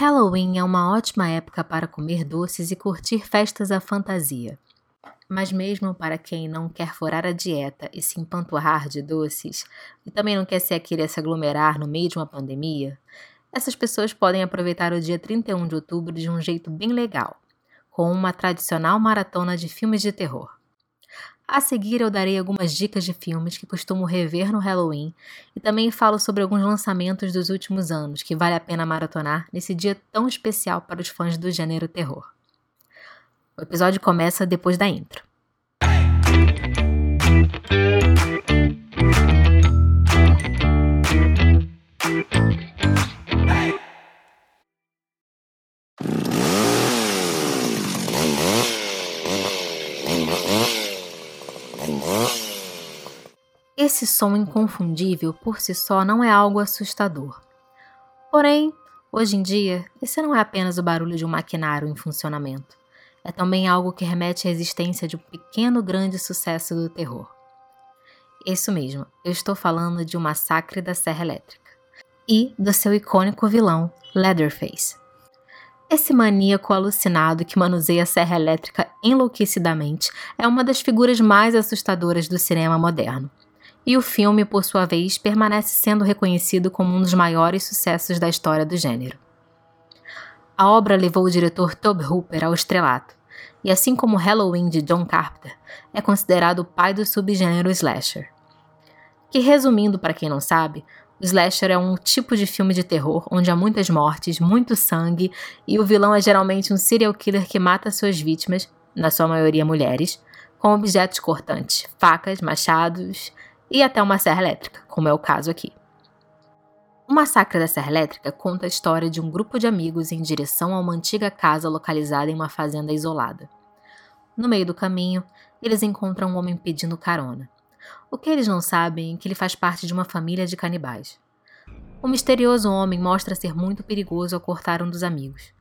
Halloween é uma ótima época para comer doces e curtir festas à fantasia. Mas mesmo para quem não quer furar a dieta e se empanturrar de doces, e também não quer ser aquele a se aglomerar no meio de uma pandemia, essas pessoas podem aproveitar o dia 31 de outubro de um jeito bem legal, com uma tradicional maratona de filmes de terror. A seguir, eu darei algumas dicas de filmes que costumo rever no Halloween e também falo sobre alguns lançamentos dos últimos anos que vale a pena maratonar nesse dia tão especial para os fãs do gênero terror. O episódio começa depois da intro. Esse som inconfundível por si só não é algo assustador. Porém, hoje em dia, esse não é apenas o barulho de um maquinário em funcionamento. É também algo que remete à existência de um pequeno grande sucesso do terror. Isso mesmo, eu estou falando de O Massacre da Serra Elétrica e do seu icônico vilão, Leatherface. Esse maníaco alucinado que manuseia a serra elétrica enlouquecidamente é uma das figuras mais assustadoras do cinema moderno e o filme, por sua vez, permanece sendo reconhecido como um dos maiores sucessos da história do gênero. A obra levou o diretor Tobe Hooper ao estrelato, e assim como Halloween de John Carpenter, é considerado o pai do subgênero slasher. Que resumindo para quem não sabe, slasher é um tipo de filme de terror onde há muitas mortes, muito sangue e o vilão é geralmente um serial killer que mata suas vítimas, na sua maioria mulheres, com objetos cortantes, facas, machados, e até uma serra elétrica, como é o caso aqui. O massacre da Serra Elétrica conta a história de um grupo de amigos em direção a uma antiga casa localizada em uma fazenda isolada. No meio do caminho, eles encontram um homem pedindo carona. O que eles não sabem é que ele faz parte de uma família de canibais. O misterioso homem mostra ser muito perigoso ao cortar um dos amigos.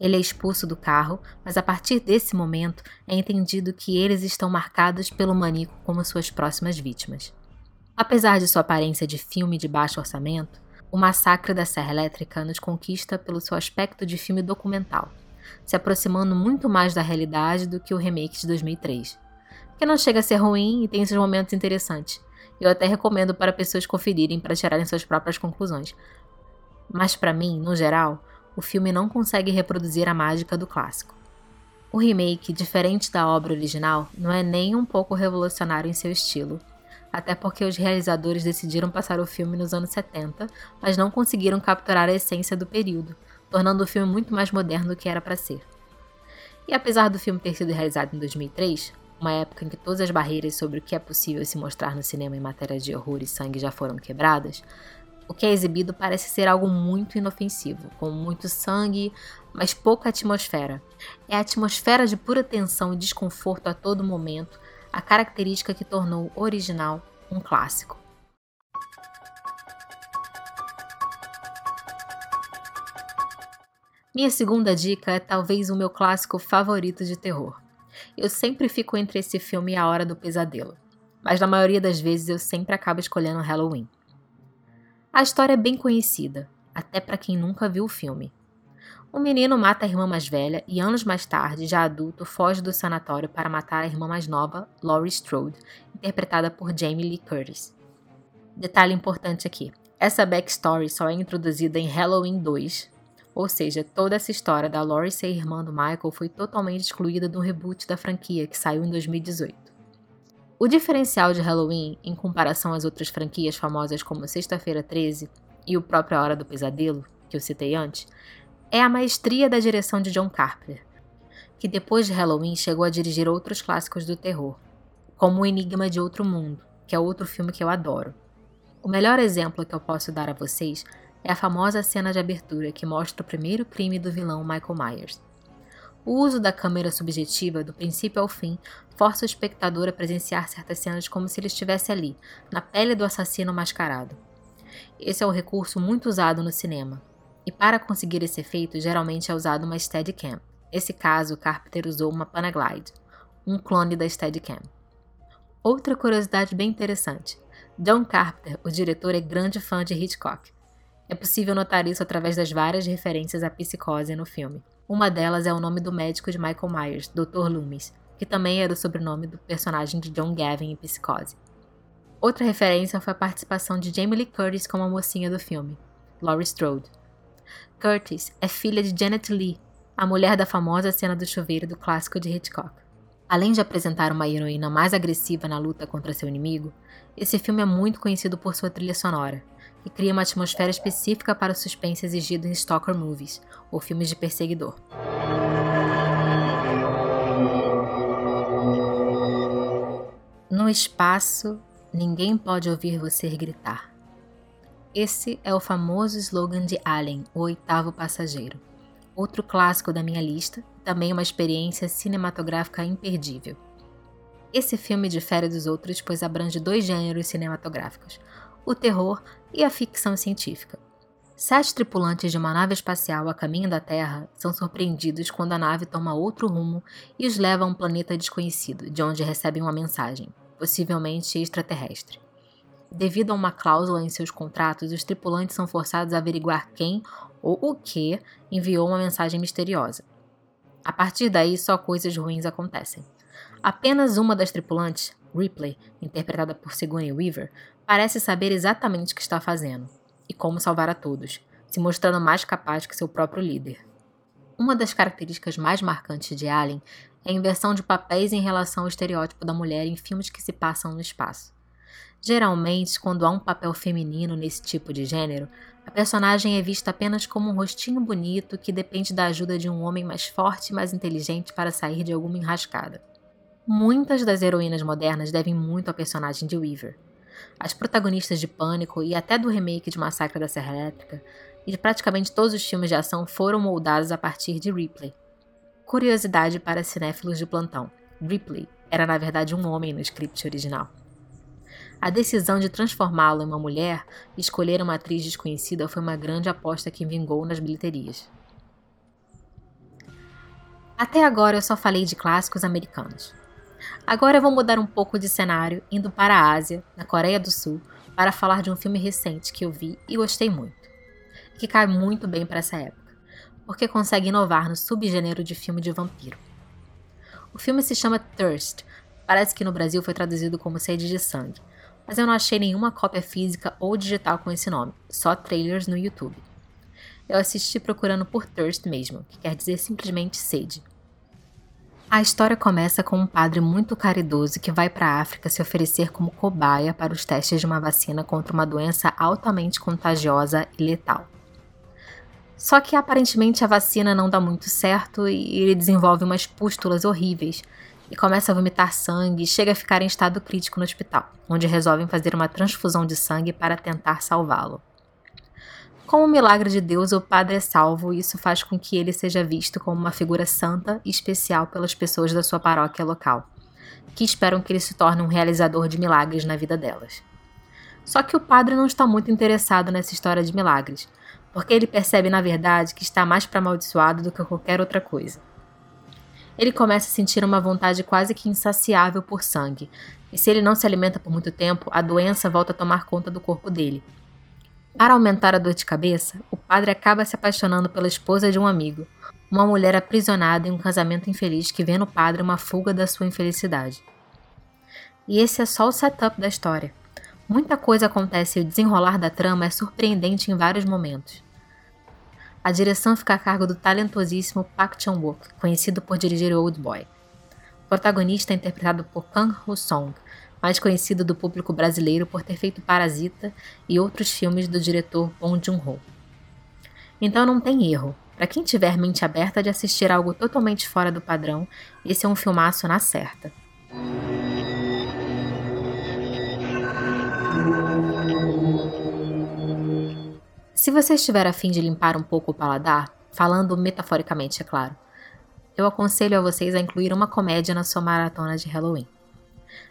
Ele é expulso do carro, mas a partir desse momento é entendido que eles estão marcados pelo maníaco como suas próximas vítimas. Apesar de sua aparência de filme de baixo orçamento, o Massacre da Serra Elétrica nos conquista pelo seu aspecto de filme documental, se aproximando muito mais da realidade do que o remake de 2003, que não chega a ser ruim e tem seus momentos interessantes. Eu até recomendo para pessoas conferirem para tirarem suas próprias conclusões. Mas para mim, no geral, o filme não consegue reproduzir a mágica do clássico. O remake, diferente da obra original, não é nem um pouco revolucionário em seu estilo até porque os realizadores decidiram passar o filme nos anos 70, mas não conseguiram capturar a essência do período, tornando o filme muito mais moderno do que era para ser. E apesar do filme ter sido realizado em 2003, uma época em que todas as barreiras sobre o que é possível se mostrar no cinema em matéria de horror e sangue já foram quebradas, o que é exibido parece ser algo muito inofensivo, com muito sangue, mas pouca atmosfera. É a atmosfera de pura tensão e desconforto a todo momento a característica que tornou original um clássico. Minha segunda dica é talvez o meu clássico favorito de terror. Eu sempre fico entre esse filme e A Hora do Pesadelo, mas na maioria das vezes eu sempre acabo escolhendo Halloween. A história é bem conhecida, até para quem nunca viu o filme. O menino mata a irmã mais velha e, anos mais tarde, já adulto, foge do sanatório para matar a irmã mais nova, Laurie Strode, interpretada por Jamie Lee Curtis. Detalhe importante aqui: essa backstory só é introduzida em Halloween 2, ou seja, toda essa história da Laurie ser irmã do Michael foi totalmente excluída do reboot da franquia que saiu em 2018. O diferencial de Halloween, em comparação às outras franquias famosas como Sexta-feira 13 e o próprio Hora do Pesadelo, que eu citei antes, é a maestria da direção de John Carpenter, que depois de Halloween chegou a dirigir outros clássicos do terror, como O Enigma de Outro Mundo, que é outro filme que eu adoro. O melhor exemplo que eu posso dar a vocês é a famosa cena de abertura que mostra o primeiro crime do vilão Michael Myers. O uso da câmera subjetiva, do princípio ao fim, força o espectador a presenciar certas cenas como se ele estivesse ali, na pele do assassino mascarado. Esse é um recurso muito usado no cinema, e para conseguir esse efeito, geralmente é usado uma Steadicam. Nesse caso, Carpenter usou uma Panaglide, um clone da Steadicam. Outra curiosidade bem interessante: John Carpenter, o diretor, é grande fã de Hitchcock. É possível notar isso através das várias referências à psicose no filme. Uma delas é o nome do médico de Michael Myers, Dr. Loomis, que também era o sobrenome do personagem de John Gavin em Psicose. Outra referência foi a participação de Jamie Lee Curtis como a mocinha do filme, Laurie Strode. Curtis é filha de Janet Lee, a mulher da famosa cena do chuveiro do clássico de Hitchcock. Além de apresentar uma heroína mais agressiva na luta contra seu inimigo, esse filme é muito conhecido por sua trilha sonora, que cria uma atmosfera específica para o suspense exigido em stalker movies, ou filmes de perseguidor. No espaço, ninguém pode ouvir você gritar. Esse é o famoso slogan de Alien, o oitavo passageiro. Outro clássico da minha lista, também uma experiência cinematográfica imperdível. Esse filme difere dos outros pois abrange dois gêneros cinematográficos: o terror e a ficção científica. Sete tripulantes de uma nave espacial a caminho da Terra são surpreendidos quando a nave toma outro rumo e os leva a um planeta desconhecido, de onde recebem uma mensagem, possivelmente extraterrestre. Devido a uma cláusula em seus contratos, os tripulantes são forçados a averiguar quem ou o que enviou uma mensagem misteriosa. A partir daí, só coisas ruins acontecem. Apenas uma das tripulantes, Ripley, interpretada por Sigourney Weaver, parece saber exatamente o que está fazendo e como salvar a todos, se mostrando mais capaz que seu próprio líder. Uma das características mais marcantes de Alien é a inversão de papéis em relação ao estereótipo da mulher em filmes que se passam no espaço. Geralmente, quando há um papel feminino nesse tipo de gênero, a personagem é vista apenas como um rostinho bonito que depende da ajuda de um homem mais forte e mais inteligente para sair de alguma enrascada. Muitas das heroínas modernas devem muito à personagem de Weaver. As protagonistas de Pânico e até do remake de Massacre da Serra Elétrica e de praticamente todos os filmes de ação foram moldados a partir de Ripley. Curiosidade para cinéfilos de plantão: Ripley era na verdade um homem no script original. A decisão de transformá-lo em uma mulher e escolher uma atriz desconhecida foi uma grande aposta que vingou nas bilheterias. Até agora eu só falei de clássicos americanos. Agora vou mudar um pouco de cenário, indo para a Ásia, na Coreia do Sul, para falar de um filme recente que eu vi e gostei muito, que cai muito bem para essa época, porque consegue inovar no subgênero de filme de vampiro. O filme se chama Thirst, parece que no Brasil foi traduzido como Sede de Sangue, mas eu não achei nenhuma cópia física ou digital com esse nome, só trailers no YouTube. Eu assisti procurando por Thirst mesmo, que quer dizer simplesmente sede. A história começa com um padre muito caridoso que vai para a África se oferecer como cobaia para os testes de uma vacina contra uma doença altamente contagiosa e letal. Só que aparentemente a vacina não dá muito certo e ele desenvolve umas pústulas horríveis e começa a vomitar sangue e chega a ficar em estado crítico no hospital, onde resolvem fazer uma transfusão de sangue para tentar salvá-lo. Com o milagre de Deus, o padre é salvo e isso faz com que ele seja visto como uma figura santa e especial pelas pessoas da sua paróquia local, que esperam que ele se torne um realizador de milagres na vida delas. Só que o padre não está muito interessado nessa história de milagres, porque ele percebe na verdade que está mais para amaldiçoado do que qualquer outra coisa. Ele começa a sentir uma vontade quase que insaciável por sangue, e se ele não se alimenta por muito tempo, a doença volta a tomar conta do corpo dele, para aumentar a dor de cabeça, o padre acaba se apaixonando pela esposa de um amigo, uma mulher aprisionada em um casamento infeliz que vê no padre uma fuga da sua infelicidade. E esse é só o setup da história. Muita coisa acontece e o desenrolar da trama é surpreendente em vários momentos. A direção fica a cargo do talentosíssimo Park Chan-wook, conhecido por dirigir Old Boy. O protagonista é interpretado por Kang Ho-song, mais conhecido do público brasileiro por ter feito Parasita e outros filmes do diretor Bong Joon-ho. Então não tem erro. Para quem tiver mente aberta de assistir algo totalmente fora do padrão, esse é um filmaço na certa. Se você estiver afim de limpar um pouco o paladar, falando metaforicamente, é claro, eu aconselho a vocês a incluir uma comédia na sua maratona de Halloween.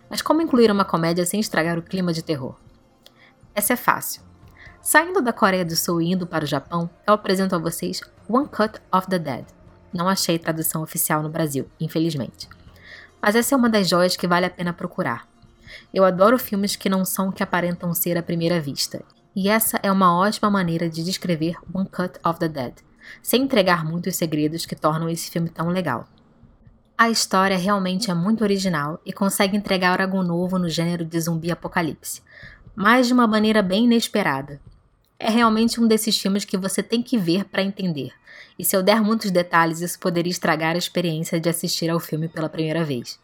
Mas como incluir uma comédia sem estragar o clima de terror? Essa é fácil. Saindo da Coreia do Sul e indo para o Japão, eu apresento a vocês One Cut of the Dead. Não achei tradução oficial no Brasil, infelizmente. Mas essa é uma das joias que vale a pena procurar. Eu adoro filmes que não são o que aparentam ser à primeira vista. E essa é uma ótima maneira de descrever One Cut of the Dead, sem entregar muitos segredos que tornam esse filme tão legal. A história realmente é muito original e consegue entregar algo novo no gênero de zumbi apocalipse, mas de uma maneira bem inesperada. É realmente um desses filmes que você tem que ver para entender, e se eu der muitos detalhes, isso poderia estragar a experiência de assistir ao filme pela primeira vez.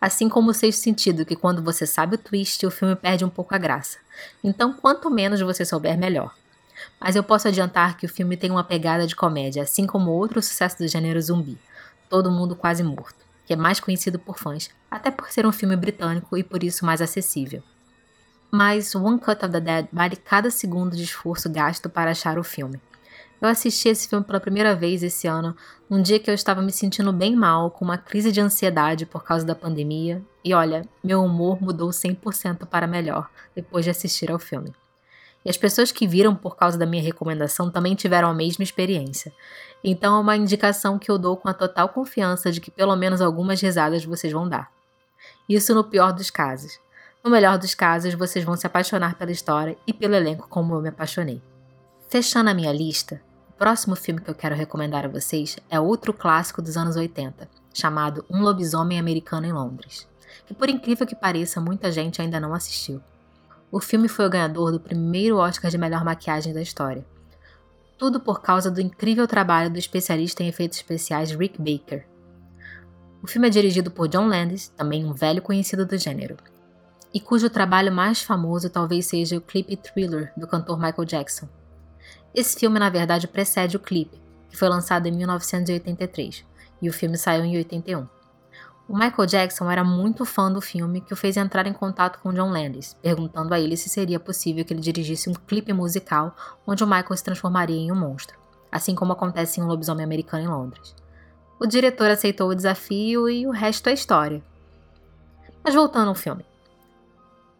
Assim como o sexto sentido, que quando você sabe o twist, o filme perde um pouco a graça. Então, quanto menos você souber, melhor. Mas eu posso adiantar que o filme tem uma pegada de comédia, assim como outro sucesso do gênero zumbi, Todo Mundo Quase Morto, que é mais conhecido por fãs, até por ser um filme britânico e por isso mais acessível. Mas One Cut of the Dead vale cada segundo de esforço gasto para achar o filme. Eu assisti esse filme pela primeira vez esse ano, num dia que eu estava me sentindo bem mal, com uma crise de ansiedade por causa da pandemia, e olha, meu humor mudou 100% para melhor depois de assistir ao filme. E as pessoas que viram por causa da minha recomendação também tiveram a mesma experiência. Então é uma indicação que eu dou com a total confiança de que pelo menos algumas risadas vocês vão dar. Isso no pior dos casos. No melhor dos casos, vocês vão se apaixonar pela história e pelo elenco como eu me apaixonei. Fechando a minha lista, próximo filme que eu quero recomendar a vocês é outro clássico dos anos 80, chamado Um Lobisomem Americano em Londres, que por incrível que pareça, muita gente ainda não assistiu. O filme foi o ganhador do primeiro Oscar de melhor maquiagem da história. Tudo por causa do incrível trabalho do especialista em efeitos especiais Rick Baker. O filme é dirigido por John Landis, também um velho conhecido do gênero, e cujo trabalho mais famoso talvez seja o clipe Thriller do cantor Michael Jackson. Esse filme, na verdade, precede o clipe, que foi lançado em 1983, e o filme saiu em 81. O Michael Jackson era muito fã do filme, que o fez entrar em contato com John Landis, perguntando a ele se seria possível que ele dirigisse um clipe musical onde o Michael se transformaria em um monstro, assim como acontece em Um Lobisomem Americano em Londres. O diretor aceitou o desafio e o resto é história. Mas voltando ao filme.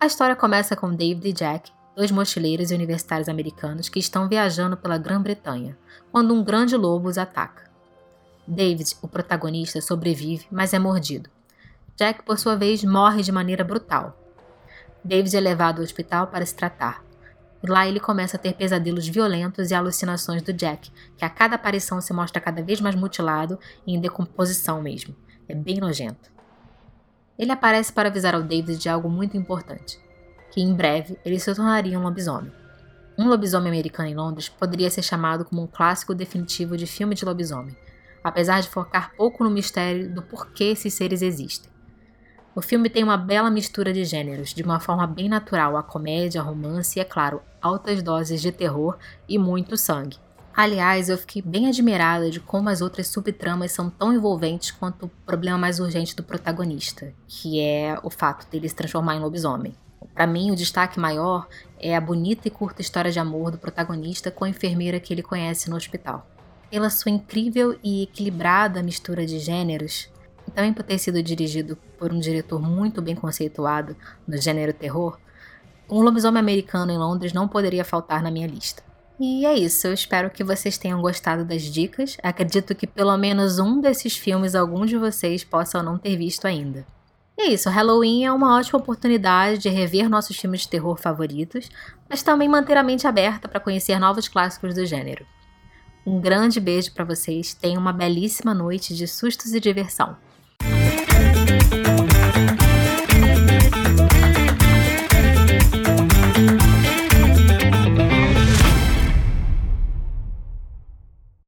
A história começa com David e Jack dois mochileiros e universitários americanos que estão viajando pela Grã-Bretanha, quando um grande lobo os ataca. David, o protagonista, sobrevive, mas é mordido. Jack, por sua vez, morre de maneira brutal. David é levado ao hospital para se tratar. Lá ele começa a ter pesadelos violentos e alucinações do Jack, que a cada aparição se mostra cada vez mais mutilado e em decomposição mesmo. É bem nojento. Ele aparece para avisar ao David de algo muito importante que em breve ele se tornaria um lobisomem. Um lobisomem americano em Londres poderia ser chamado como um clássico definitivo de filme de lobisomem, apesar de focar pouco no mistério do porquê esses seres existem. O filme tem uma bela mistura de gêneros, de uma forma bem natural a comédia, a romance e, é claro, altas doses de terror e muito sangue. Aliás, eu fiquei bem admirada de como as outras subtramas são tão envolventes quanto o problema mais urgente do protagonista, que é o fato dele se transformar em lobisomem. Para mim, o destaque maior é a bonita e curta história de amor do protagonista com a enfermeira que ele conhece no hospital. Pela sua incrível e equilibrada mistura de gêneros, e também por ter sido dirigido por um diretor muito bem conceituado no gênero terror, Um Lobisomem Americano em Londres não poderia faltar na minha lista. E é isso, eu espero que vocês tenham gostado das dicas. Acredito que pelo menos um desses filmes algum de vocês possam não ter visto ainda. E é isso, Halloween é uma ótima oportunidade de rever nossos filmes de terror favoritos, mas também manter a mente aberta para conhecer novos clássicos do gênero. Um grande beijo para vocês, tenham uma belíssima noite de sustos e diversão.